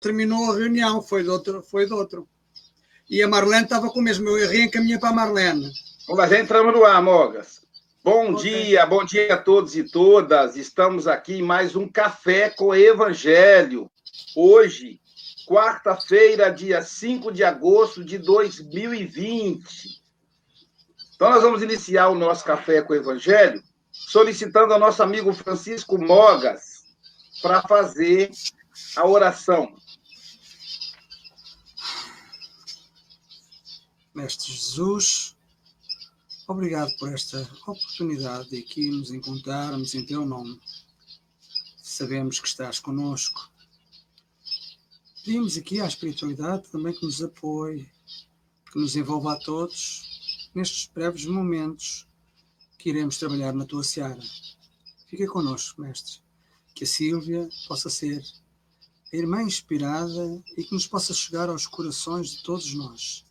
terminou a reunião, foi de outro. Foi de outro. E a Marlene estava com o mesmo, eu reencaminhei para a Marlene. Mas entramos no ar, Mogas. Bom okay. dia, bom dia a todos e todas. Estamos aqui em mais um Café com Evangelho. Hoje, quarta-feira, dia 5 de agosto de 2020. Então, nós vamos iniciar o nosso Café com Evangelho solicitando ao nosso amigo Francisco Mogas para fazer a oração. Mestre Jesus, obrigado por esta oportunidade de aqui nos encontrarmos em teu nome. Sabemos que estás conosco. Pedimos aqui à espiritualidade também que nos apoie, que nos envolva a todos nestes breves momentos que iremos trabalhar na tua seara. Fica connosco, mestre, que a Sílvia possa ser a irmã inspirada e que nos possa chegar aos corações de todos nós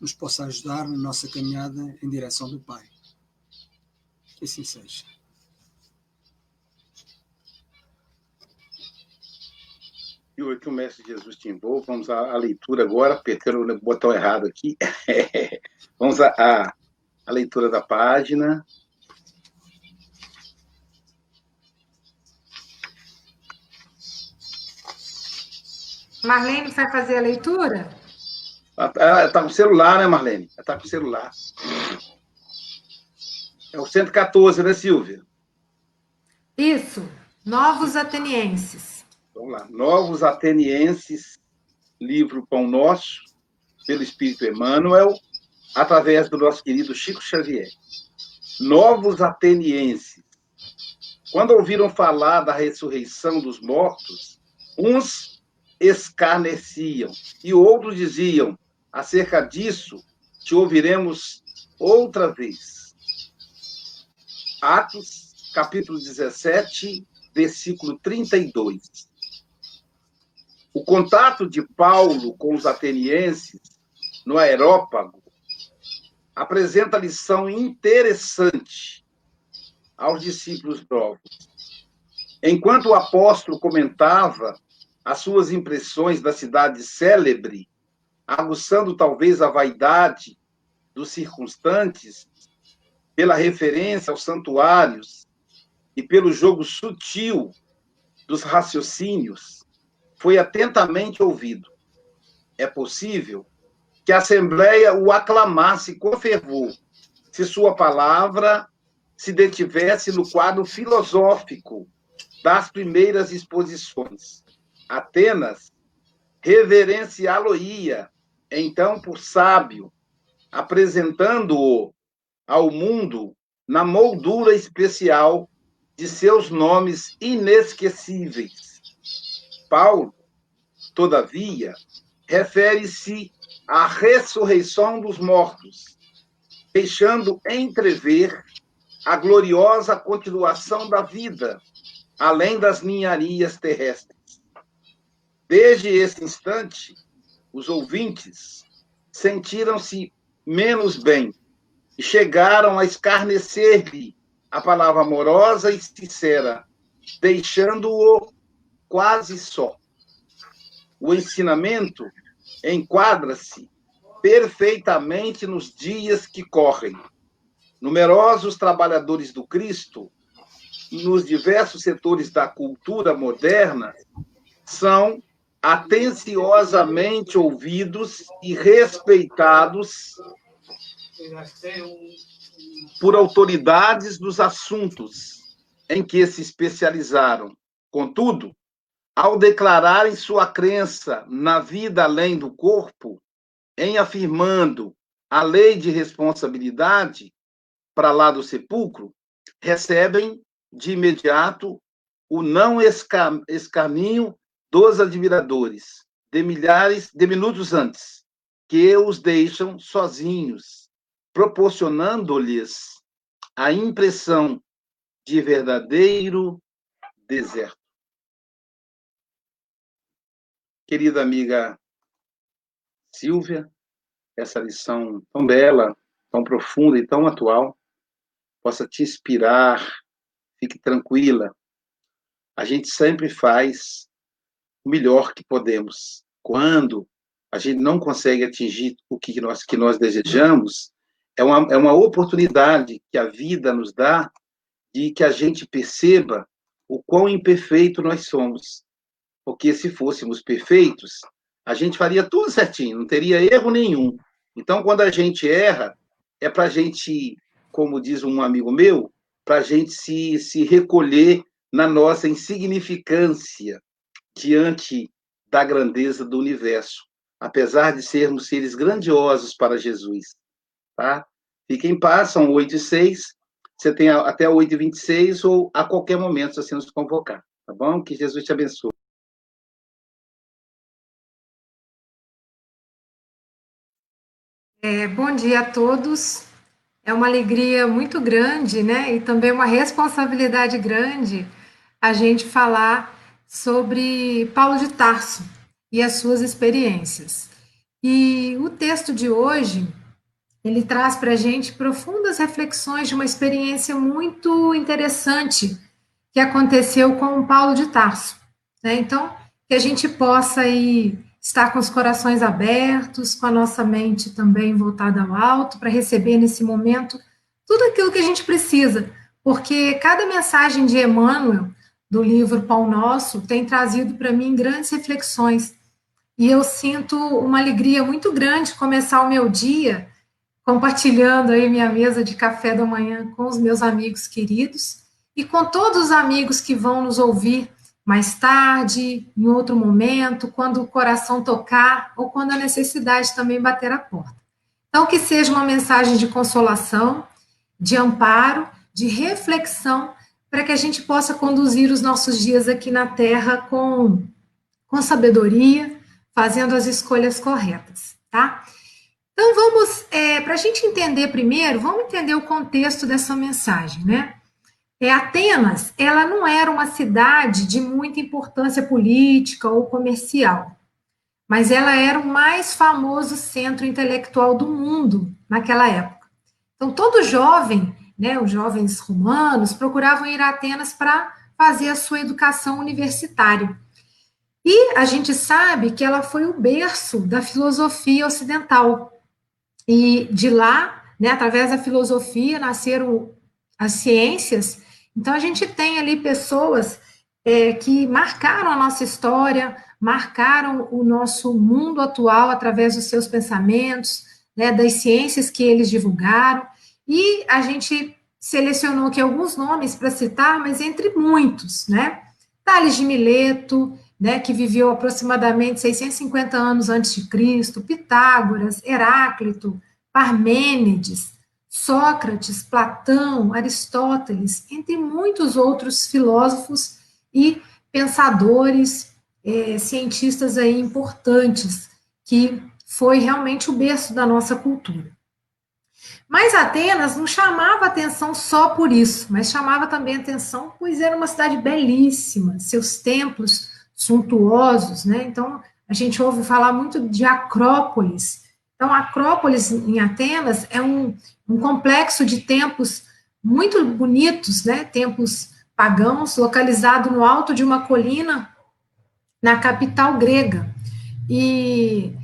nos possa ajudar na nossa caminhada em direção do Pai. Que assim seja. E que o Mestre Jesus te envolva. Vamos à, à leitura agora, apertando o botão errado aqui. Vamos à, à, à leitura da página. Marlene vai fazer a leitura? Ela está com celular, né, Marlene? Ela está com celular. É o 114, né, Silvia? Isso. Novos Atenienses. Vamos lá. Novos Atenienses, livro Pão Nosso, pelo Espírito Emmanuel, através do nosso querido Chico Xavier. Novos Atenienses. Quando ouviram falar da ressurreição dos mortos, uns escarneciam e outros diziam: Acerca disso, te ouviremos outra vez. Atos, capítulo 17, versículo 32. O contato de Paulo com os atenienses no aerópago apresenta lição interessante aos discípulos novos. Enquanto o apóstolo comentava as suas impressões da cidade célebre, aguçando talvez a vaidade dos circunstantes, pela referência aos santuários e pelo jogo sutil dos raciocínios, foi atentamente ouvido. É possível que a Assembleia o aclamasse com fervor, se sua palavra se detivesse no quadro filosófico das primeiras exposições. Atenas reverenciá-lo-ia então por sábio, apresentando-o ao mundo na moldura especial de seus nomes inesquecíveis. Paulo, todavia, refere-se à ressurreição dos mortos, deixando entrever a gloriosa continuação da vida, além das ninharias terrestres. Desde esse instante, os ouvintes sentiram-se menos bem e chegaram a escarnecer-lhe a palavra amorosa e sincera, deixando-o quase só. O ensinamento enquadra-se perfeitamente nos dias que correm. Numerosos trabalhadores do Cristo, nos diversos setores da cultura moderna, são atenciosamente ouvidos e respeitados por autoridades dos assuntos em que se especializaram. Contudo, ao declararem sua crença na vida além do corpo, em afirmando a lei de responsabilidade para lá do sepulcro, recebem de imediato o não escaminho dos admiradores, de milhares de minutos antes, que os deixam sozinhos, proporcionando-lhes a impressão de verdadeiro deserto. Querida amiga Silvia, essa lição tão bela, tão profunda e tão atual possa te inspirar. Fique tranquila. A gente sempre faz o melhor que podemos. Quando a gente não consegue atingir o que nós, que nós desejamos, é uma, é uma oportunidade que a vida nos dá de que a gente perceba o quão imperfeito nós somos. Porque se fôssemos perfeitos, a gente faria tudo certinho, não teria erro nenhum. Então, quando a gente erra, é para a gente, como diz um amigo meu, para a gente se, se recolher na nossa insignificância diante da grandeza do universo, apesar de sermos seres grandiosos para Jesus. Tá? Fiquem em paz, são 8 e 6. Você tem até 8 e 26 ou a qualquer momento, se você nos convocar. Tá bom? Que Jesus te abençoe. É, bom dia a todos. É uma alegria muito grande, né? E também uma responsabilidade grande a gente falar sobre Paulo de Tarso e as suas experiências. E o texto de hoje, ele traz para a gente profundas reflexões de uma experiência muito interessante que aconteceu com Paulo de Tarso. Né? Então, que a gente possa aí estar com os corações abertos, com a nossa mente também voltada ao alto, para receber nesse momento tudo aquilo que a gente precisa, porque cada mensagem de Emmanuel do livro Pão Nosso tem trazido para mim grandes reflexões. E eu sinto uma alegria muito grande começar o meu dia compartilhando aí minha mesa de café da manhã com os meus amigos queridos e com todos os amigos que vão nos ouvir mais tarde, em outro momento, quando o coração tocar ou quando a necessidade também bater a porta. Então, que seja uma mensagem de consolação, de amparo, de reflexão para que a gente possa conduzir os nossos dias aqui na Terra com, com sabedoria, fazendo as escolhas corretas, tá? Então vamos, é, para a gente entender primeiro, vamos entender o contexto dessa mensagem, né? É, Atenas, ela não era uma cidade de muita importância política ou comercial, mas ela era o mais famoso centro intelectual do mundo naquela época. Então todo jovem né, os jovens romanos procuravam ir a Atenas para fazer a sua educação universitária. E a gente sabe que ela foi o berço da filosofia ocidental. E de lá, né, através da filosofia, nasceram as ciências. Então, a gente tem ali pessoas é, que marcaram a nossa história, marcaram o nosso mundo atual através dos seus pensamentos, né, das ciências que eles divulgaram. E a gente selecionou aqui alguns nomes para citar, mas entre muitos, né? Tales de Mileto, né, que viveu aproximadamente 650 anos antes de Cristo, Pitágoras, Heráclito, Parmênides, Sócrates, Platão, Aristóteles, entre muitos outros filósofos e pensadores, é, cientistas aí importantes, que foi realmente o berço da nossa cultura. Mas Atenas não chamava atenção só por isso, mas chamava também atenção, pois era uma cidade belíssima, seus templos suntuosos, né? Então, a gente ouve falar muito de Acrópolis. Então, Acrópolis em Atenas é um, um complexo de templos muito bonitos, né? Templos pagãos, localizado no alto de uma colina na capital grega. E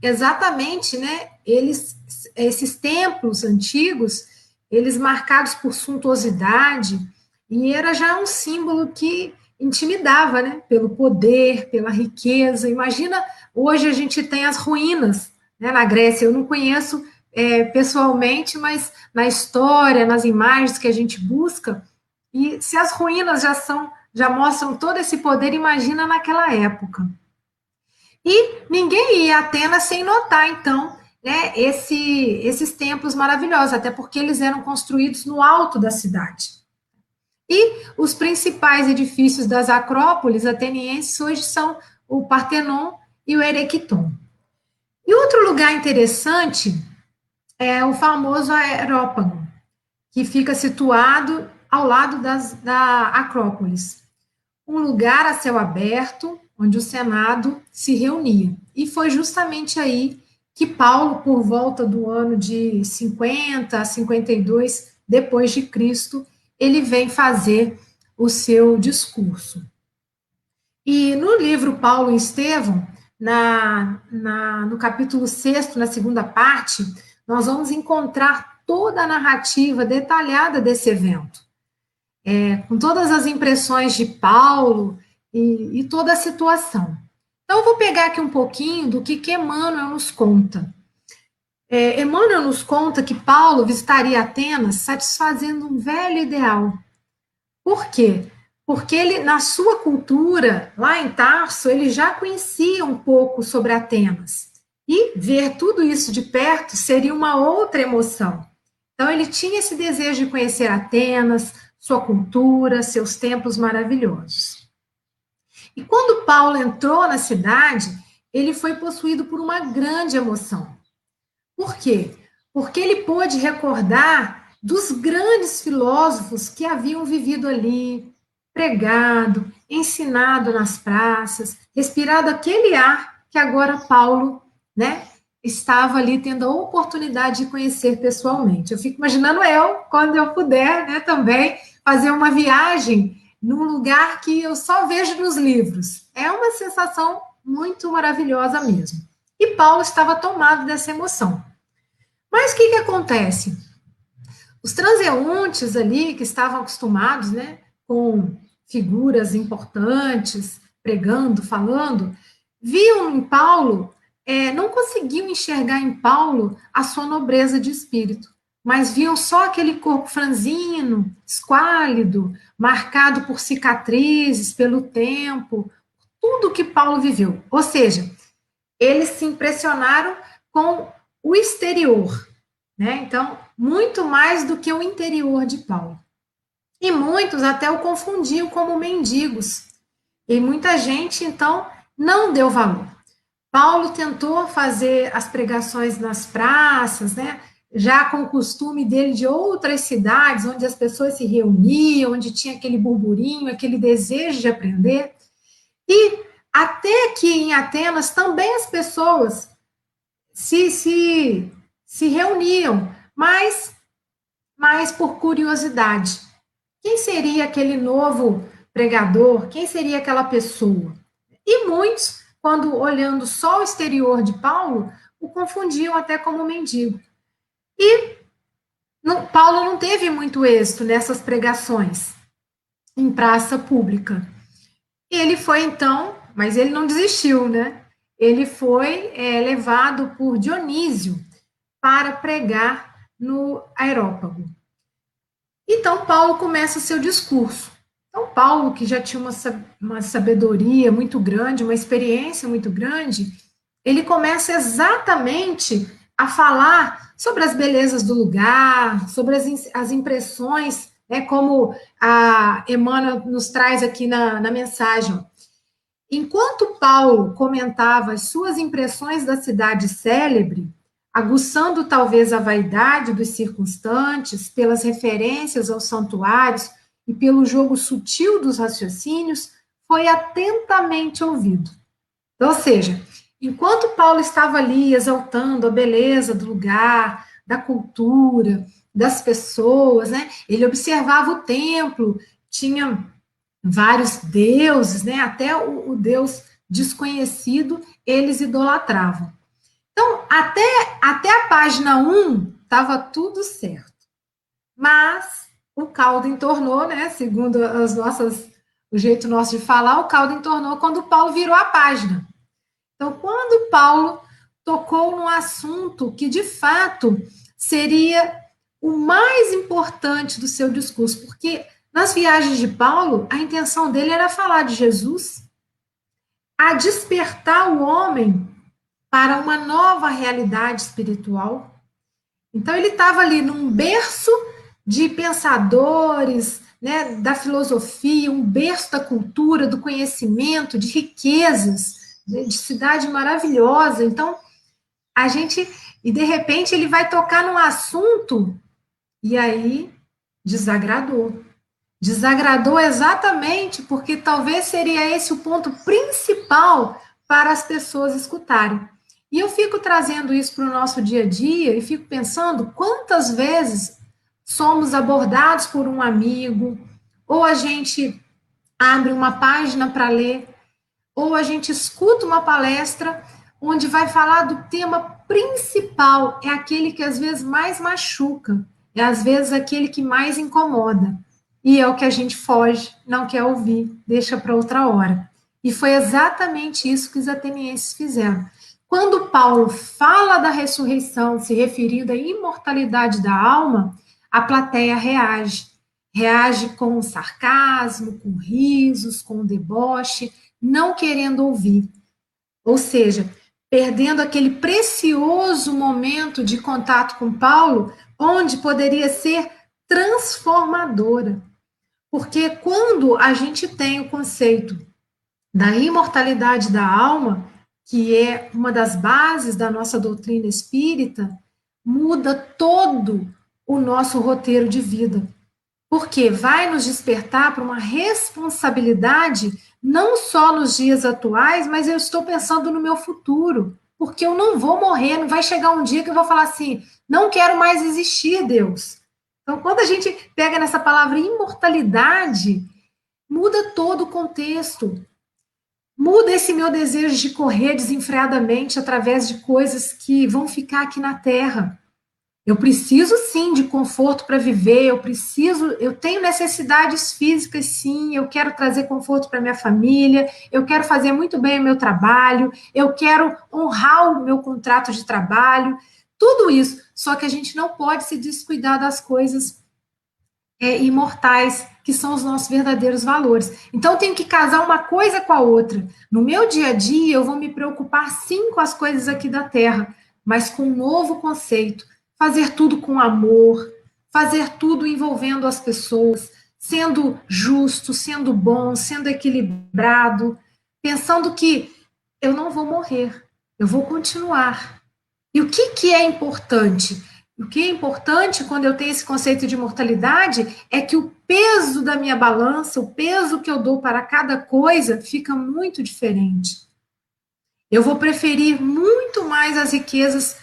exatamente, né? Eles esses templos antigos, eles marcados por suntuosidade, e era já um símbolo que intimidava, né, pelo poder, pela riqueza. Imagina, hoje a gente tem as ruínas né, na Grécia, eu não conheço é, pessoalmente, mas na história, nas imagens que a gente busca, e se as ruínas já são, já mostram todo esse poder, imagina naquela época. E ninguém ia a Atenas sem notar, então, né, esse, esses templos maravilhosos, até porque eles eram construídos no alto da cidade. E os principais edifícios das acrópolis atenienses hoje são o Partenon e o Erecton. E outro lugar interessante é o famoso Aerópago, que fica situado ao lado das, da Acrópolis. Um lugar a céu aberto, onde o Senado se reunia. E foi justamente aí que Paulo, por volta do ano de 50 a 52 depois de Cristo, ele vem fazer o seu discurso. E no livro Paulo e Estevão, na, na, no capítulo 6, na segunda parte, nós vamos encontrar toda a narrativa detalhada desse evento, é, com todas as impressões de Paulo e, e toda a situação. Então, eu vou pegar aqui um pouquinho do que, que Emmanuel nos conta. É, Emmanuel nos conta que Paulo visitaria Atenas satisfazendo um velho ideal. Por quê? Porque ele, na sua cultura, lá em Tarso, ele já conhecia um pouco sobre Atenas. E ver tudo isso de perto seria uma outra emoção. Então, ele tinha esse desejo de conhecer Atenas, sua cultura, seus templos maravilhosos. E quando Paulo entrou na cidade, ele foi possuído por uma grande emoção. Por quê? Porque ele pôde recordar dos grandes filósofos que haviam vivido ali, pregado, ensinado nas praças, respirado aquele ar que agora Paulo, né, estava ali tendo a oportunidade de conhecer pessoalmente. Eu fico imaginando eu, quando eu puder, né, também fazer uma viagem num lugar que eu só vejo nos livros. É uma sensação muito maravilhosa mesmo. E Paulo estava tomado dessa emoção. Mas o que, que acontece? Os transeuntes ali, que estavam acostumados né, com figuras importantes, pregando, falando, viam em Paulo, é, não conseguiam enxergar em Paulo a sua nobreza de espírito mas viam só aquele corpo franzino, esquálido, marcado por cicatrizes, pelo tempo, tudo que Paulo viveu. Ou seja, eles se impressionaram com o exterior, né? Então, muito mais do que o interior de Paulo. E muitos até o confundiam como mendigos. E muita gente, então, não deu valor. Paulo tentou fazer as pregações nas praças, né? Já com o costume dele de outras cidades, onde as pessoas se reuniam, onde tinha aquele burburinho, aquele desejo de aprender. E até que em Atenas também as pessoas se, se, se reuniam, mas, mas por curiosidade. Quem seria aquele novo pregador? Quem seria aquela pessoa? E muitos, quando olhando só o exterior de Paulo, o confundiam até como mendigo. E Paulo não teve muito êxito nessas pregações em praça pública. Ele foi então, mas ele não desistiu, né? Ele foi é, levado por Dionísio para pregar no Aerópago. Então, Paulo começa o seu discurso. Então, Paulo, que já tinha uma, uma sabedoria muito grande, uma experiência muito grande, ele começa exatamente a falar sobre as belezas do lugar, sobre as, as impressões, né, como a Emmanuel nos traz aqui na, na mensagem. Enquanto Paulo comentava as suas impressões da cidade célebre, aguçando talvez a vaidade dos circunstantes pelas referências aos santuários e pelo jogo sutil dos raciocínios, foi atentamente ouvido. Então, ou seja, Enquanto Paulo estava ali exaltando a beleza do lugar, da cultura, das pessoas, né? Ele observava o templo, tinha vários deuses, né? Até o, o Deus desconhecido eles idolatravam. Então, até, até a página 1 estava tudo certo. Mas o caldo entornou, né? Segundo as nossas, o jeito nosso de falar, o caldo entornou quando Paulo virou a página. Então, quando Paulo tocou no assunto que de fato seria o mais importante do seu discurso, porque nas viagens de Paulo, a intenção dele era falar de Jesus, a despertar o homem para uma nova realidade espiritual. Então, ele estava ali num berço de pensadores, né, da filosofia, um berço da cultura, do conhecimento, de riquezas de cidade maravilhosa. Então, a gente. E de repente ele vai tocar num assunto e aí desagradou. Desagradou exatamente porque talvez seria esse o ponto principal para as pessoas escutarem. E eu fico trazendo isso para o nosso dia a dia e fico pensando quantas vezes somos abordados por um amigo, ou a gente abre uma página para ler ou a gente escuta uma palestra onde vai falar do tema principal, é aquele que às vezes mais machuca, é às vezes aquele que mais incomoda. E é o que a gente foge, não quer ouvir, deixa para outra hora. E foi exatamente isso que os atenienses fizeram. Quando Paulo fala da ressurreição, se referindo à imortalidade da alma, a plateia reage. Reage com sarcasmo, com risos, com deboche, não querendo ouvir. Ou seja, perdendo aquele precioso momento de contato com Paulo, onde poderia ser transformadora. Porque quando a gente tem o conceito da imortalidade da alma, que é uma das bases da nossa doutrina espírita, muda todo o nosso roteiro de vida. Porque vai nos despertar para uma responsabilidade, não só nos dias atuais, mas eu estou pensando no meu futuro. Porque eu não vou morrer, não vai chegar um dia que eu vou falar assim: não quero mais existir, Deus. Então, quando a gente pega nessa palavra imortalidade, muda todo o contexto. Muda esse meu desejo de correr desenfreadamente através de coisas que vão ficar aqui na Terra. Eu preciso sim de conforto para viver, eu preciso, eu tenho necessidades físicas sim, eu quero trazer conforto para minha família, eu quero fazer muito bem o meu trabalho, eu quero honrar o meu contrato de trabalho, tudo isso. Só que a gente não pode se descuidar das coisas é, imortais, que são os nossos verdadeiros valores. Então, eu tenho que casar uma coisa com a outra. No meu dia a dia, eu vou me preocupar sim com as coisas aqui da Terra, mas com um novo conceito. Fazer tudo com amor, fazer tudo envolvendo as pessoas, sendo justo, sendo bom, sendo equilibrado, pensando que eu não vou morrer, eu vou continuar. E o que, que é importante? O que é importante quando eu tenho esse conceito de mortalidade é que o peso da minha balança, o peso que eu dou para cada coisa, fica muito diferente. Eu vou preferir muito mais as riquezas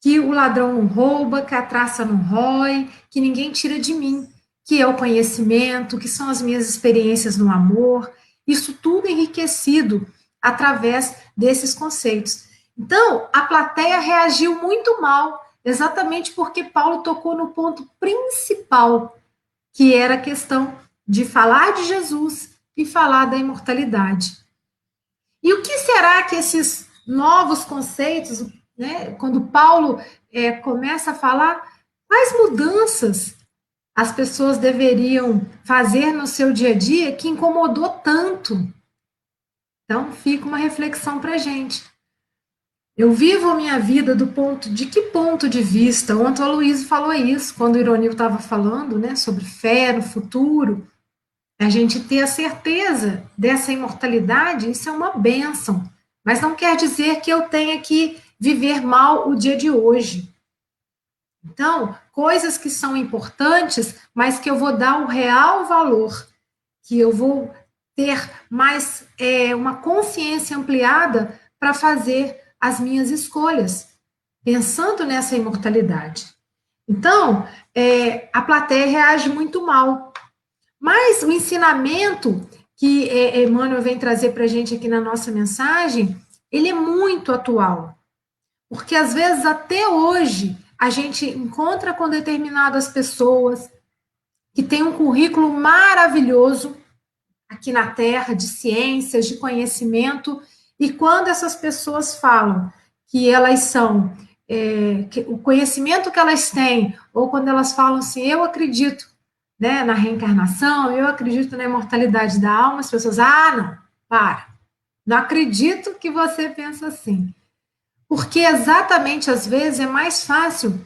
que o ladrão não rouba, que a traça não rói, que ninguém tira de mim, que é o conhecimento, que são as minhas experiências no amor, isso tudo enriquecido através desses conceitos. Então, a plateia reagiu muito mal exatamente porque Paulo tocou no ponto principal, que era a questão de falar de Jesus e falar da imortalidade. E o que será que esses novos conceitos, né, quando Paulo é, começa a falar, quais mudanças as pessoas deveriam fazer no seu dia a dia que incomodou tanto? Então, fica uma reflexão para a gente. Eu vivo a minha vida do ponto de que ponto de vista? Ontem o Luiz falou isso, quando o Ironil estava falando né, sobre fé no futuro. A gente ter a certeza dessa imortalidade, isso é uma bênção. Mas não quer dizer que eu tenha que viver mal o dia de hoje. Então, coisas que são importantes, mas que eu vou dar o real valor, que eu vou ter mais é, uma consciência ampliada para fazer as minhas escolhas, pensando nessa imortalidade. Então, é, a plateia reage muito mal. Mas o ensinamento que é, Emmanuel vem trazer para a gente aqui na nossa mensagem, ele é muito atual. Porque às vezes, até hoje, a gente encontra com determinadas pessoas que têm um currículo maravilhoso aqui na Terra, de ciências, de conhecimento, e quando essas pessoas falam que elas são, é, que o conhecimento que elas têm, ou quando elas falam assim, eu acredito né, na reencarnação, eu acredito na imortalidade da alma, as pessoas, ah, não, para, não acredito que você pensa assim. Porque exatamente às vezes é mais fácil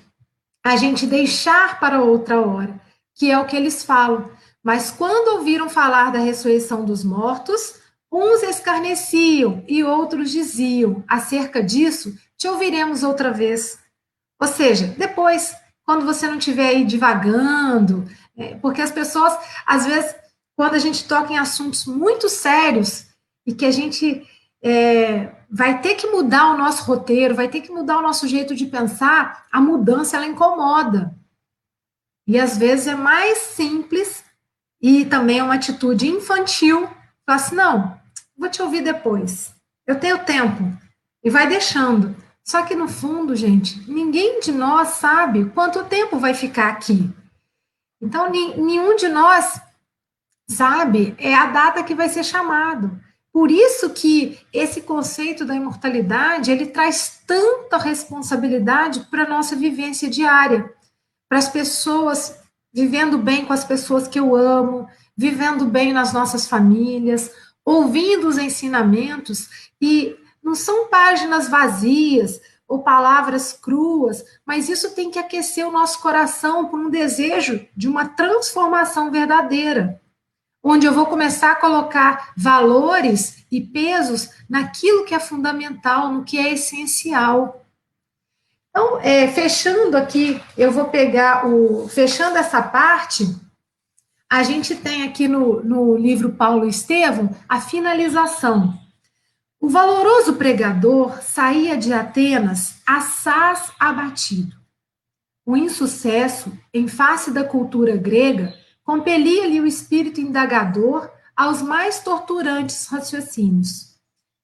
a gente deixar para outra hora, que é o que eles falam. Mas quando ouviram falar da ressurreição dos mortos, Uns escarneciam e outros diziam: acerca disso, te ouviremos outra vez. Ou seja, depois, quando você não estiver aí divagando, é, porque as pessoas, às vezes, quando a gente toca em assuntos muito sérios e que a gente é, vai ter que mudar o nosso roteiro, vai ter que mudar o nosso jeito de pensar, a mudança ela incomoda. E às vezes é mais simples e também é uma atitude infantil. Falar assim, não, vou te ouvir depois. Eu tenho tempo. E vai deixando. Só que no fundo, gente, ninguém de nós sabe quanto tempo vai ficar aqui. Então, nenhum de nós sabe é a data que vai ser chamado. Por isso que esse conceito da imortalidade, ele traz tanta responsabilidade para a nossa vivência diária, para as pessoas vivendo bem com as pessoas que eu amo, vivendo bem nas nossas famílias, ouvindo os ensinamentos e não são páginas vazias ou palavras cruas, mas isso tem que aquecer o nosso coração por um desejo de uma transformação verdadeira onde eu vou começar a colocar valores e pesos naquilo que é fundamental, no que é essencial. Então, é, fechando aqui, eu vou pegar o. Fechando essa parte, a gente tem aqui no, no livro Paulo Estevão a finalização. O valoroso pregador saía de Atenas assaz abatido. O insucesso, em face da cultura grega, compelia-lhe o espírito indagador aos mais torturantes raciocínios.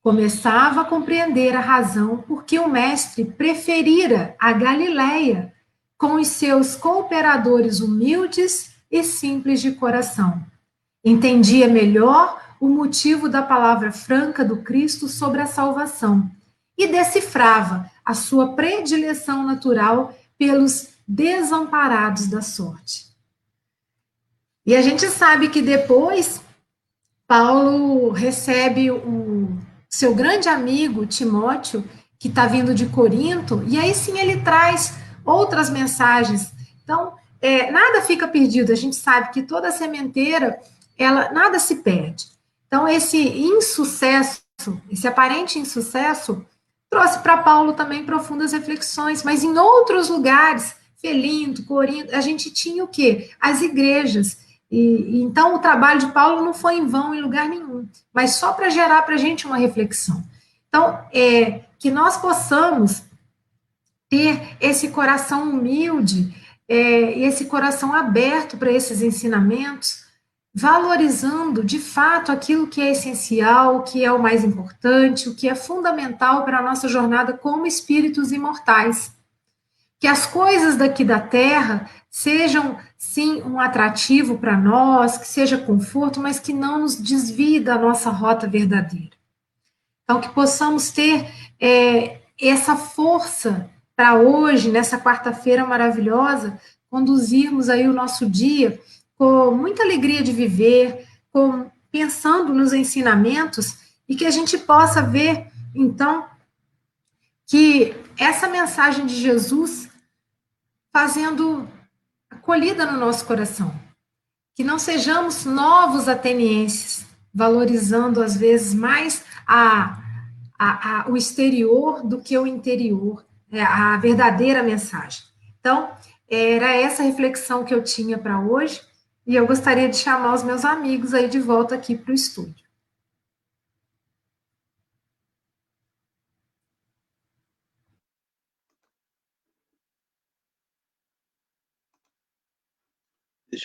Começava a compreender a razão por que o mestre preferira a Galileia com os seus cooperadores humildes e simples de coração. Entendia melhor o motivo da palavra franca do Cristo sobre a salvação e decifrava a sua predileção natural pelos desamparados da sorte. E a gente sabe que depois Paulo recebe o seu grande amigo Timóteo, que está vindo de Corinto, e aí sim ele traz outras mensagens. Então, é, nada fica perdido. A gente sabe que toda sementeira, ela nada se perde. Então, esse insucesso, esse aparente insucesso, trouxe para Paulo também profundas reflexões, mas em outros lugares, Felinto, Corinto, a gente tinha o quê? As igrejas e, então, o trabalho de Paulo não foi em vão em lugar nenhum, mas só para gerar para a gente uma reflexão. Então, é, que nós possamos ter esse coração humilde é, esse coração aberto para esses ensinamentos, valorizando de fato aquilo que é essencial, o que é o mais importante, o que é fundamental para a nossa jornada como espíritos imortais. Que as coisas daqui da terra sejam sim um atrativo para nós, que seja conforto, mas que não nos desvie da nossa rota verdadeira. Então, que possamos ter é, essa força para hoje, nessa quarta-feira maravilhosa, conduzirmos aí o nosso dia com muita alegria de viver, com, pensando nos ensinamentos e que a gente possa ver, então, que essa mensagem de Jesus fazendo acolhida no nosso coração. Que não sejamos novos atenienses, valorizando às vezes mais a, a, a, o exterior do que o interior, né, a verdadeira mensagem. Então, era essa reflexão que eu tinha para hoje, e eu gostaria de chamar os meus amigos aí de volta aqui para o estúdio.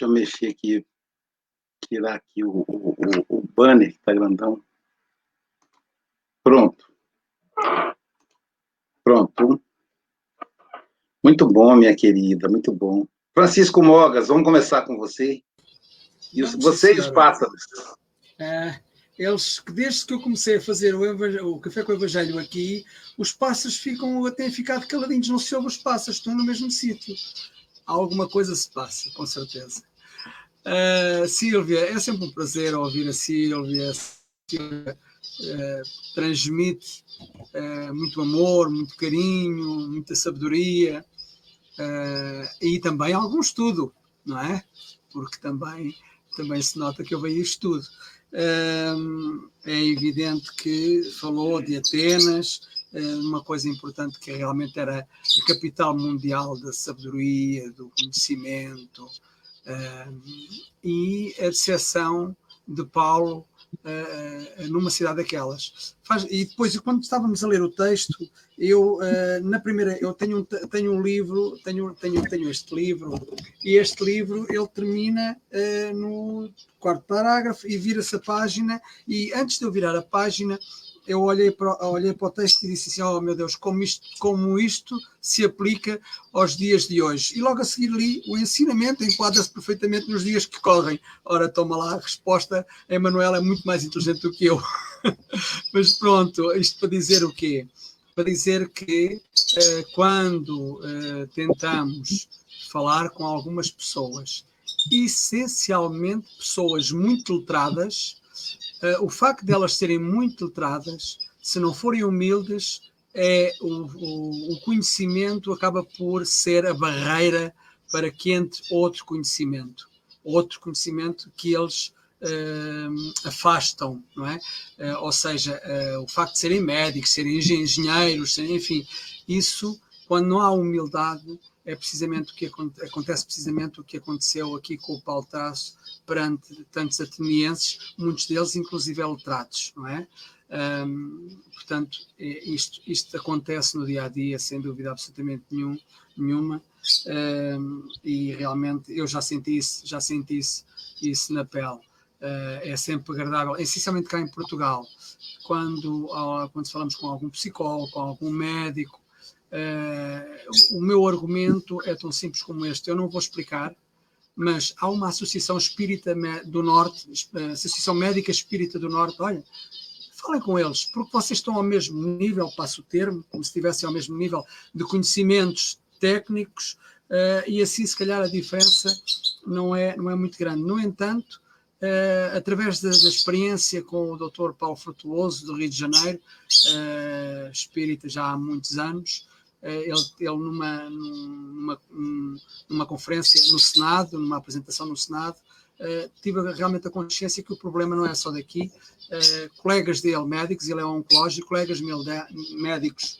Deixa eu mexer aqui, tirar aqui o, o, o banner que está grandão. Pronto. Pronto. Muito bom, minha querida, muito bom. Francisco Mogas, vamos começar com você. E os, você e os pássaros. É, eles, desde que eu comecei a fazer o, o, Café com o Evangelho aqui, os pássaros ficam, têm ficado caladinhos, não se ouve os pássaros, estão no mesmo sítio alguma coisa se passa, com certeza. Uh, Sílvia, é sempre um prazer ouvir a Sílvia. Sílvia uh, transmite uh, muito amor, muito carinho, muita sabedoria e também algum estudo, não é? Porque também, também se nota que eu veio estudo. é evidente que falou de Atenas, uma coisa importante que realmente era a capital mundial da sabedoria, do conhecimento, e a decepção de Paulo uh, numa cidade daquelas. Faz, e depois, quando estávamos a ler o texto, eu uh, na primeira, eu tenho um, tenho um livro, tenho, tenho, tenho este livro, e este livro ele termina uh, no quarto parágrafo e vira-se a página, e antes de eu virar a página, eu olhei para, olhei para o texto e disse assim: Oh meu Deus, como isto, como isto se aplica aos dias de hoje. E logo a seguir li o ensinamento, enquadra-se perfeitamente nos dias que correm. Ora, toma lá a resposta. Emanuel é muito mais inteligente do que eu. Mas pronto, isto para dizer o quê? Para dizer que eh, quando eh, tentamos falar com algumas pessoas, essencialmente pessoas muito letradas, o facto de elas serem muito letradas, se não forem humildes, é o, o, o, conhecimento acaba por ser a barreira para que entre outro conhecimento, outro conhecimento que eles uh, afastam, não é? Uh, ou seja, uh, o facto de serem médicos, serem engenheiros, serem, enfim, isso, quando não há humildade, é precisamente o que acontece precisamente o que aconteceu aqui com o Paulo Traço perante tantos atenienses, muitos deles inclusive letrados, não é? Um, portanto, é, isto, isto acontece no dia a dia, sem dúvida absolutamente nenhum, nenhuma, um, e realmente eu já senti isso, já senti isso, isso na pele. Uh, é sempre agradável, essencialmente cá em Portugal, quando, quando falamos com algum psicólogo, com algum médico, Uh, o meu argumento é tão simples como este. Eu não vou explicar, mas há uma associação espírita do Norte, eh, Associação Médica Espírita do Norte. Olha, falem com eles, porque vocês estão ao mesmo nível, passo o termo, como se estivessem ao mesmo nível de conhecimentos técnicos, uh, e assim, se calhar, a diferença não é, não é muito grande. No entanto, uh, através da, da, experiência com o Dr. Paulo Frutuoso, do Rio de Janeiro, uh, espírita já há muitos anos, ele, ele numa, numa, numa conferência no Senado, numa apresentação no Senado, uh, tive realmente a consciência que o problema não é só daqui. Uh, colegas dele, médicos, ele é oncológico, colegas médicos,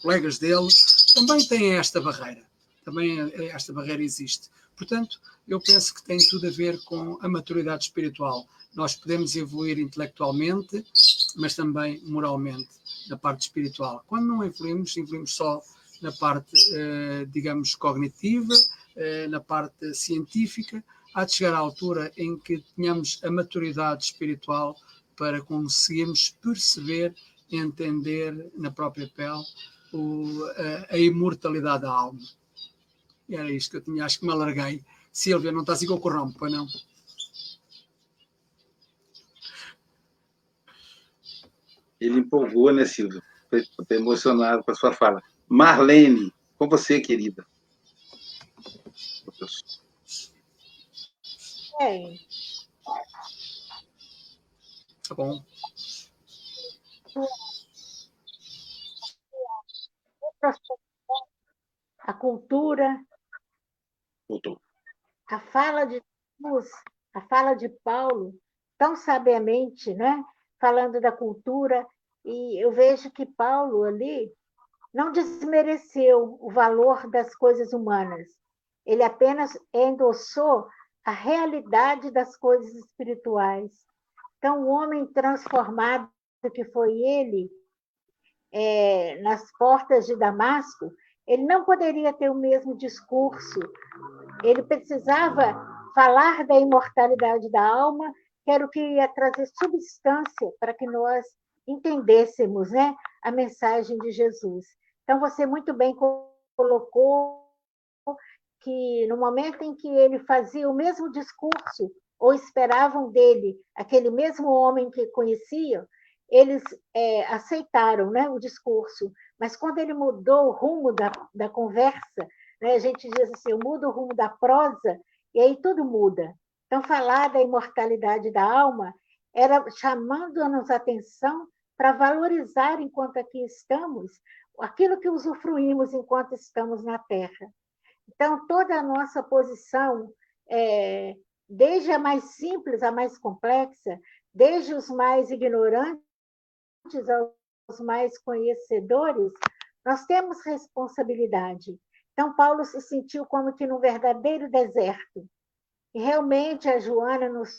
colegas dele, também têm esta barreira. Também esta barreira existe. Portanto, eu penso que tem tudo a ver com a maturidade espiritual. Nós podemos evoluir intelectualmente, mas também moralmente, na parte espiritual. Quando não evoluímos, evoluímos só na parte, eh, digamos, cognitiva, eh, na parte científica, há de chegar à altura em que tenhamos a maturidade espiritual para conseguirmos perceber, entender na própria pele o, a, a, imortalidade da alma. Era isto que eu tinha, acho que me alarguei. Silvia, não está assim com o pois não? Ele empolgou, né, Silvia? Estou emocionado com a sua fala. Marlene, com você, querida. Bem. Tá bom. A cultura, Voltou. a fala de Jesus, a fala de Paulo, tão sabiamente, né? falando da cultura, e eu vejo que Paulo ali não desmereceu o valor das coisas humanas. Ele apenas endossou a realidade das coisas espirituais. Então, o homem transformado que foi ele é, nas portas de Damasco, ele não poderia ter o mesmo discurso. Ele precisava falar da imortalidade da alma, que era o que ia trazer substância para que nós entendêssemos né, a mensagem de Jesus. Então, você muito bem colocou que no momento em que ele fazia o mesmo discurso, ou esperavam dele aquele mesmo homem que conheciam, eles é, aceitaram né, o discurso. Mas quando ele mudou o rumo da, da conversa, né, a gente diz assim, eu mudo o rumo da prosa, e aí tudo muda. Então, falar da imortalidade da alma era chamando-nos atenção para valorizar, enquanto aqui estamos, aquilo que usufruímos enquanto estamos na Terra. Então, toda a nossa posição, é, desde a mais simples à mais complexa, desde os mais ignorantes aos mais conhecedores, nós temos responsabilidade. Então, Paulo se sentiu como que num verdadeiro deserto. E realmente a Joana nos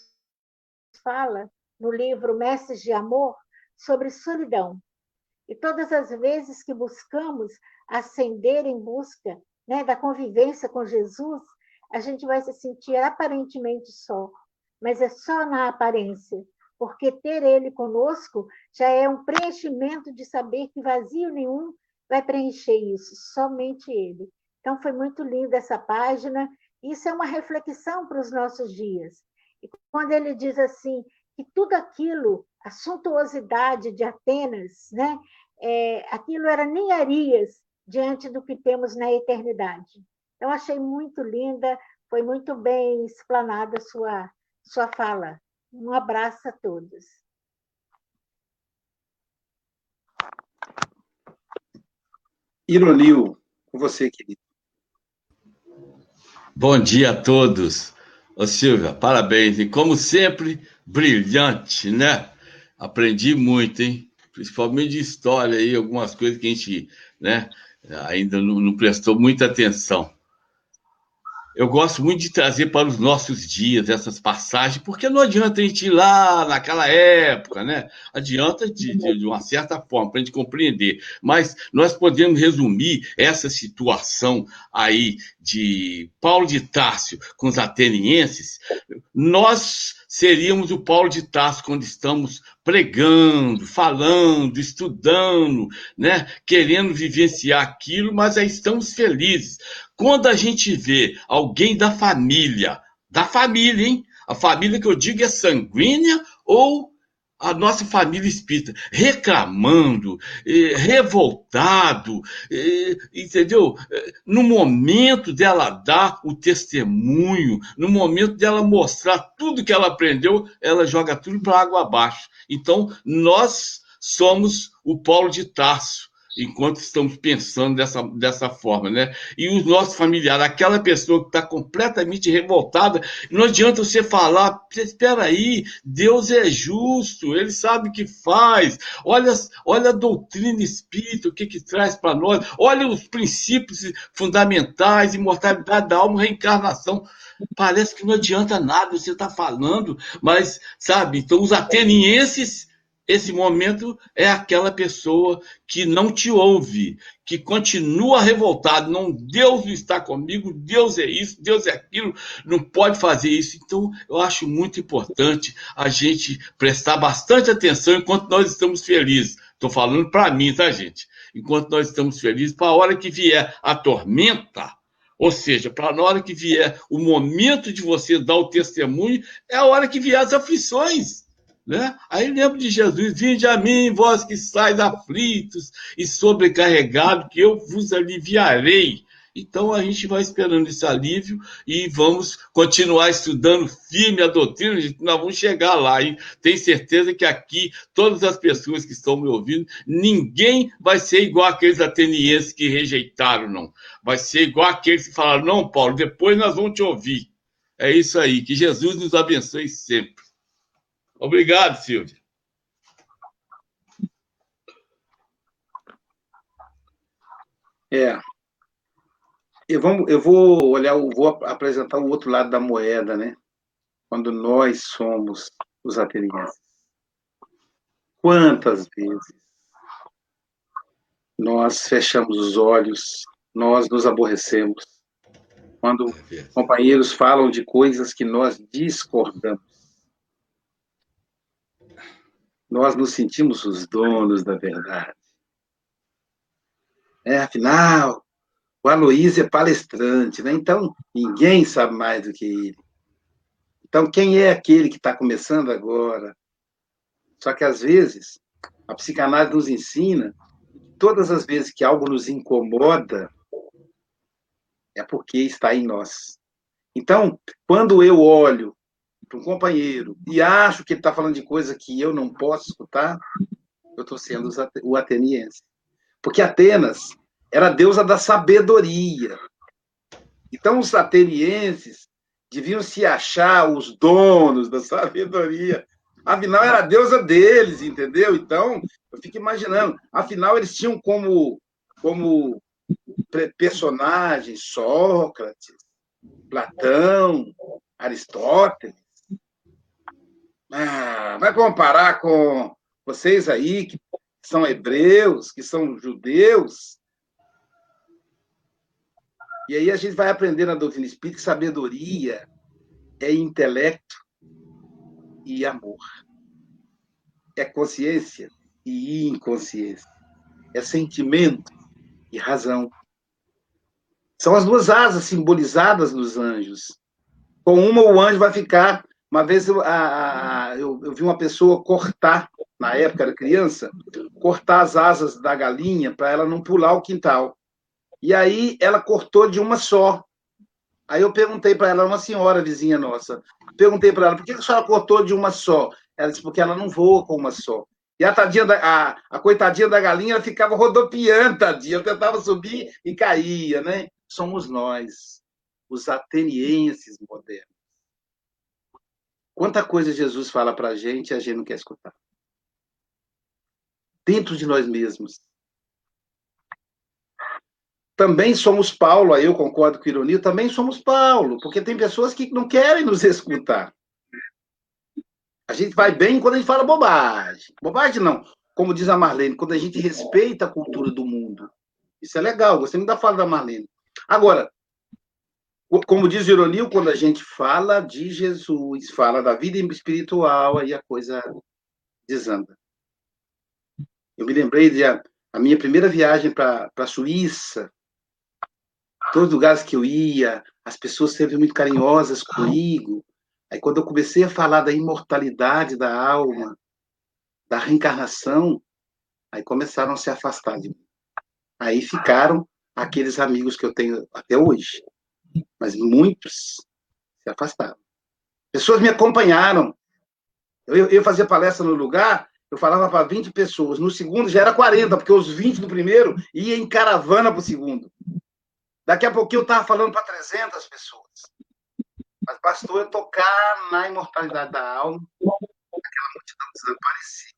fala no livro Mestres de Amor, sobre solidão. E todas as vezes que buscamos ascender em busca né, da convivência com Jesus, a gente vai se sentir aparentemente só, mas é só na aparência, porque ter Ele conosco já é um preenchimento de saber que vazio nenhum vai preencher isso, somente Ele. Então, foi muito linda essa página, isso é uma reflexão para os nossos dias. E quando ele diz assim, que tudo aquilo, a suntuosidade de Atenas, né, é, aquilo era ninharias diante do que temos na eternidade. Eu achei muito linda, foi muito bem explanada a sua, sua fala. Um abraço a todos. Ironil, com você, querido. Bom dia a todos. Ô Silvia, parabéns. E como sempre, brilhante, né? Aprendi muito, hein? Principalmente de história aí, algumas coisas que a gente, né, ainda não, não prestou muita atenção eu gosto muito de trazer para os nossos dias essas passagens, porque não adianta a gente ir lá naquela época, né? Adianta de, de, uma certa forma, para a gente compreender. Mas nós podemos resumir essa situação aí de Paulo de Tássio com os atenienses. Nós seríamos o Paulo de Tarso quando estamos pregando, falando, estudando, né? querendo vivenciar aquilo, mas aí estamos felizes. Quando a gente vê alguém da família, da família, hein? A família que eu digo é sanguínea ou a nossa família espírita reclamando, eh, revoltado, eh, entendeu? No momento dela dar o testemunho, no momento dela mostrar tudo que ela aprendeu, ela joga tudo para água abaixo. Então, nós somos o Paulo de Tarso enquanto estamos pensando dessa, dessa forma, né? E os nossos familiares, aquela pessoa que está completamente revoltada, não adianta você falar, espera aí, Deus é justo, Ele sabe o que faz, olha, olha a doutrina espírita, o que que traz para nós, olha os princípios fundamentais, imortalidade da alma, reencarnação, parece que não adianta nada você está falando, mas, sabe, então os atenienses esse momento é aquela pessoa que não te ouve, que continua revoltado. Não, Deus está comigo, Deus é isso, Deus é aquilo, não pode fazer isso. Então, eu acho muito importante a gente prestar bastante atenção enquanto nós estamos felizes. Estou falando para mim, tá, gente? Enquanto nós estamos felizes, para a hora que vier a tormenta, ou seja, para a hora que vier o momento de você dar o testemunho, é a hora que vier as aflições. Né? Aí lembro de Jesus: Vinde a mim, vós que estáis aflitos e sobrecarregados, que eu vos aliviarei. Então a gente vai esperando esse alívio e vamos continuar estudando firme a doutrina, nós vamos chegar lá, hein? Tenho certeza que aqui, todas as pessoas que estão me ouvindo, ninguém vai ser igual aqueles atenienses que rejeitaram, não. Vai ser igual aqueles que falaram, não, Paulo, depois nós vamos te ouvir. É isso aí, que Jesus nos abençoe sempre. Obrigado, Silvia. É. Eu, vamos, eu vou olhar, vou apresentar o outro lado da moeda, né? Quando nós somos os atenienses. Quantas vezes nós fechamos os olhos, nós nos aborrecemos, quando companheiros falam de coisas que nós discordamos nós nos sentimos os donos da verdade. É, afinal, o Aloísio é palestrante, né? Então, ninguém sabe mais do que ele. Então, quem é aquele que está começando agora? Só que, às vezes, a psicanálise nos ensina, todas as vezes que algo nos incomoda, é porque está em nós. Então, quando eu olho para um companheiro e acho que ele está falando de coisa que eu não posso escutar, eu estou sendo o ateniense. Porque Atenas era a deusa da sabedoria. Então, os atenienses deviam se achar os donos da sabedoria. Afinal, era a deusa deles, entendeu? Então, eu fico imaginando. Afinal, eles tinham como, como personagens Sócrates, Platão, Aristóteles. Ah, vai comparar com vocês aí, que são hebreus, que são judeus. E aí a gente vai aprender na doutrina espírita que sabedoria é intelecto e amor. É consciência e inconsciência. É sentimento e razão. São as duas asas simbolizadas nos anjos. Com uma, o anjo vai ficar. Uma vez eu, a, a, eu, eu vi uma pessoa cortar, na época era criança, cortar as asas da galinha para ela não pular o quintal. E aí ela cortou de uma só. Aí eu perguntei para ela, uma senhora vizinha nossa, perguntei para ela, por que a senhora cortou de uma só? Ela disse, porque ela não voa com uma só. E a tadinha da, a, a coitadinha da galinha, ela ficava rodopiando, tadinha, eu tentava subir e caía, né? Somos nós, os atenienses modernos. Quanta coisa Jesus fala para a gente e a gente não quer escutar. Dentro de nós mesmos. Também somos Paulo, aí eu concordo com ironia, também somos Paulo, porque tem pessoas que não querem nos escutar. A gente vai bem quando a gente fala bobagem. Bobagem não. Como diz a Marlene, quando a gente respeita a cultura do mundo. Isso é legal, gostei muito da fala da Marlene. Agora, como diz Ironil, quando a gente fala de Jesus, fala da vida espiritual, aí a coisa desanda. Eu me lembrei de a, a minha primeira viagem para a Suíça. Todos os lugares que eu ia, as pessoas sempre muito carinhosas comigo. Aí, quando eu comecei a falar da imortalidade da alma, da reencarnação, aí começaram a se afastar de mim. Aí ficaram aqueles amigos que eu tenho até hoje. Mas muitos se afastaram. Pessoas me acompanharam. Eu, eu fazia palestra no lugar, eu falava para 20 pessoas. No segundo já era 40, porque os 20 do primeiro ia em caravana para o segundo. Daqui a pouquinho eu estava falando para 300 pessoas. Mas bastou eu tocar na imortalidade da alma, aquela multidão desaparecer.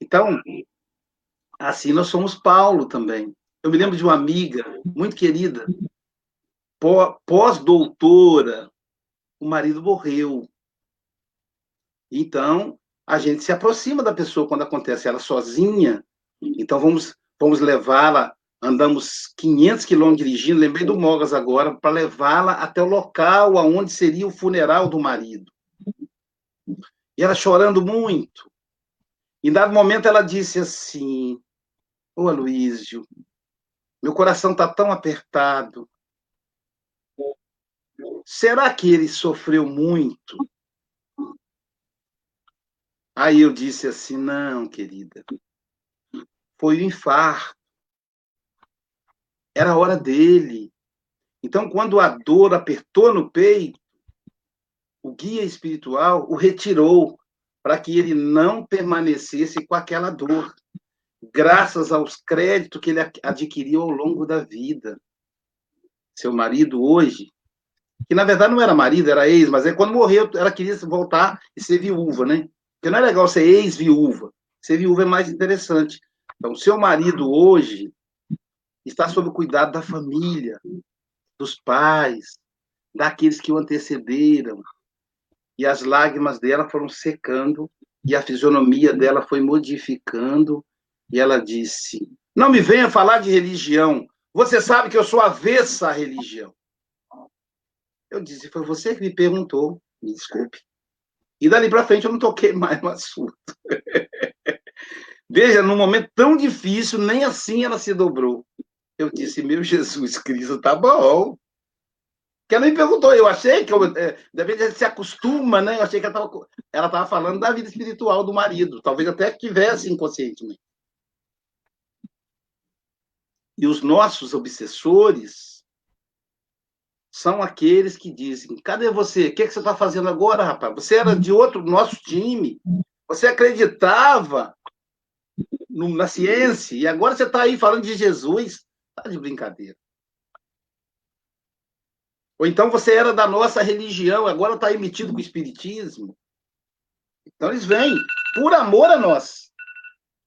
Então, assim nós somos Paulo também. Eu me lembro de uma amiga muito querida, pós-doutora, o marido morreu. Então, a gente se aproxima da pessoa quando acontece ela sozinha. Então, vamos, vamos levá-la andamos 500 quilômetros dirigindo, lembrei do Mogas agora, para levá-la até o local aonde seria o funeral do marido. E ela chorando muito. Em dado momento ela disse assim: Ô Aloísio, meu coração está tão apertado. Será que ele sofreu muito? Aí eu disse assim: não, querida. Foi um infarto. Era a hora dele. Então, quando a dor apertou no peito, o guia espiritual o retirou para que ele não permanecesse com aquela dor, graças aos créditos que ele adquiriu ao longo da vida. Seu marido hoje, que na verdade não era marido, era ex, mas é quando morreu, ela queria voltar e ser viúva, né? Porque não é legal ser ex-viúva. Ser viúva é mais interessante. Então, seu marido hoje, está sob o cuidado da família, dos pais, daqueles que o antecederam. E as lágrimas dela foram secando e a fisionomia dela foi modificando. E ela disse: Não me venha falar de religião. Você sabe que eu sou avessa à religião. Eu disse: Foi você que me perguntou. Me desculpe. E dali para frente eu não toquei mais no assunto. Veja, num momento tão difícil, nem assim ela se dobrou. Eu disse, meu Jesus Cristo, tá bom. Que ela me perguntou, eu achei que, é, de repente, se acostuma, né? Eu achei que ela estava ela tava falando da vida espiritual do marido, talvez até tivesse inconscientemente. E os nossos obsessores são aqueles que dizem: cadê você? O que, é que você está fazendo agora, rapaz? Você era de outro nosso time. Você acreditava no, na ciência e agora você está aí falando de Jesus. Tá de brincadeira. Ou então você era da nossa religião, agora está emitido com o espiritismo. Então eles vêm por amor a nós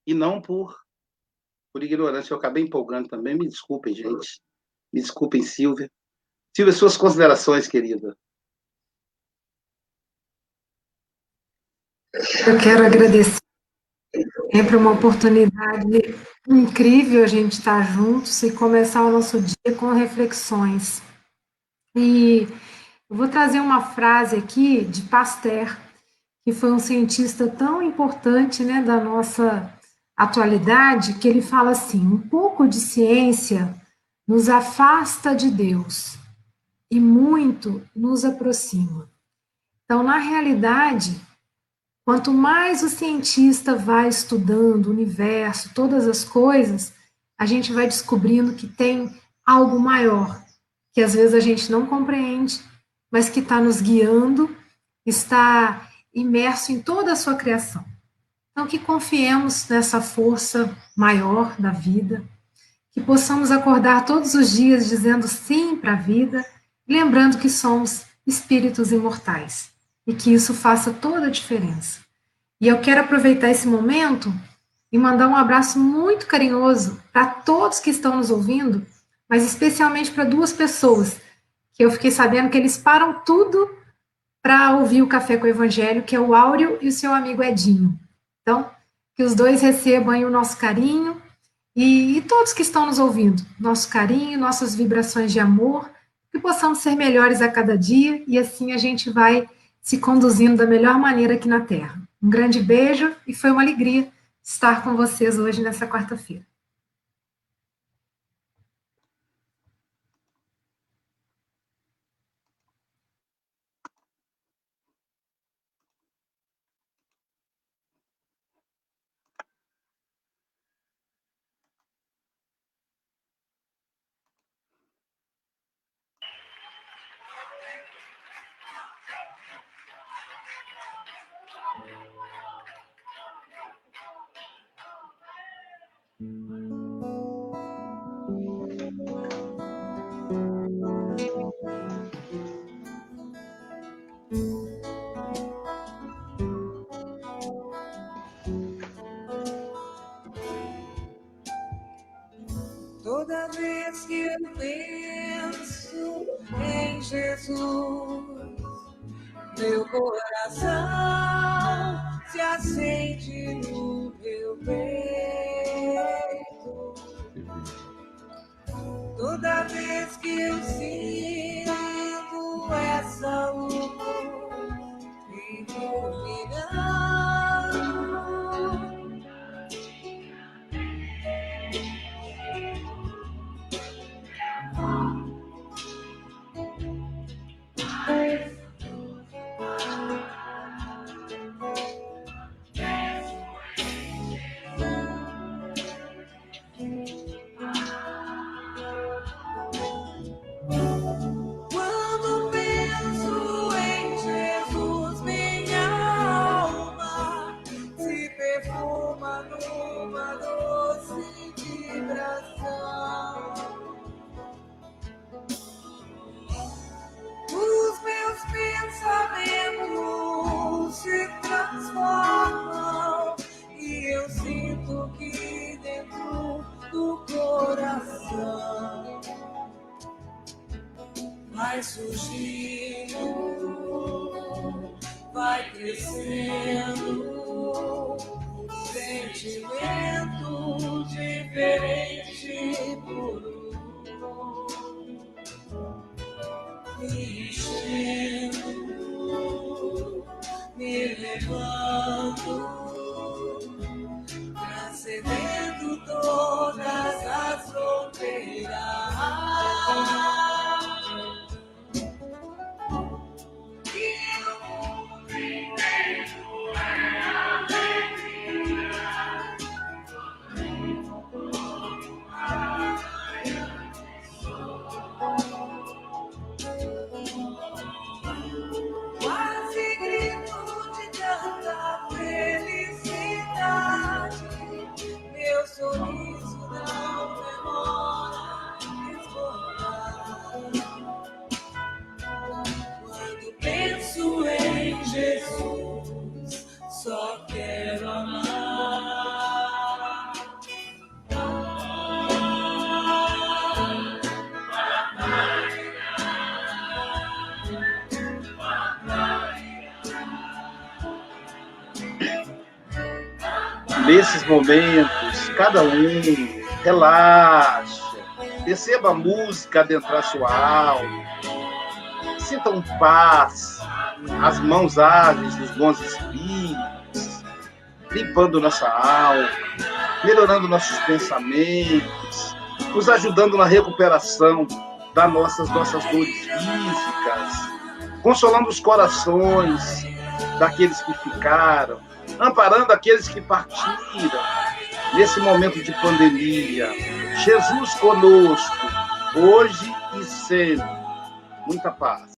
e não por por ignorância. Eu acabei empolgando também. Me desculpem, gente. Me desculpem, Silvia. Silvia, suas considerações, querida. Eu quero agradecer. Sempre uma oportunidade incrível a gente estar juntos e começar o nosso dia com reflexões. E eu vou trazer uma frase aqui de Pasteur, que foi um cientista tão importante né, da nossa atualidade, que ele fala assim: um pouco de ciência nos afasta de Deus e muito nos aproxima. Então, na realidade, quanto mais o cientista vai estudando o universo, todas as coisas, a gente vai descobrindo que tem algo maior, que às vezes a gente não compreende, mas que está nos guiando, está imerso em toda a sua criação. Então, que confiemos nessa força maior da vida, que possamos acordar todos os dias dizendo sim para a vida, lembrando que somos espíritos imortais e que isso faça toda a diferença. E eu quero aproveitar esse momento e mandar um abraço muito carinhoso para todos que estão nos ouvindo, mas especialmente para duas pessoas que eu fiquei sabendo que eles param tudo para ouvir o Café com o Evangelho, que é o Áureo e o seu amigo Edinho. Então, que os dois recebam o nosso carinho e, e, todos que estão nos ouvindo, nosso carinho, nossas vibrações de amor, que possamos ser melhores a cada dia e assim a gente vai se conduzindo da melhor maneira aqui na Terra. Um grande beijo e foi uma alegria estar com vocês hoje nessa quarta-feira. Momentos, cada um relaxa, perceba a música adentrar sua alma, sinta um paz, as mãos ágeis dos bons espíritos, limpando nossa alma, melhorando nossos pensamentos, nos ajudando na recuperação das nossas, nossas dores físicas, consolando os corações daqueles que ficaram, amparando aqueles que partiram nesse momento de pandemia. Jesus conosco, hoje e sempre. Muita paz.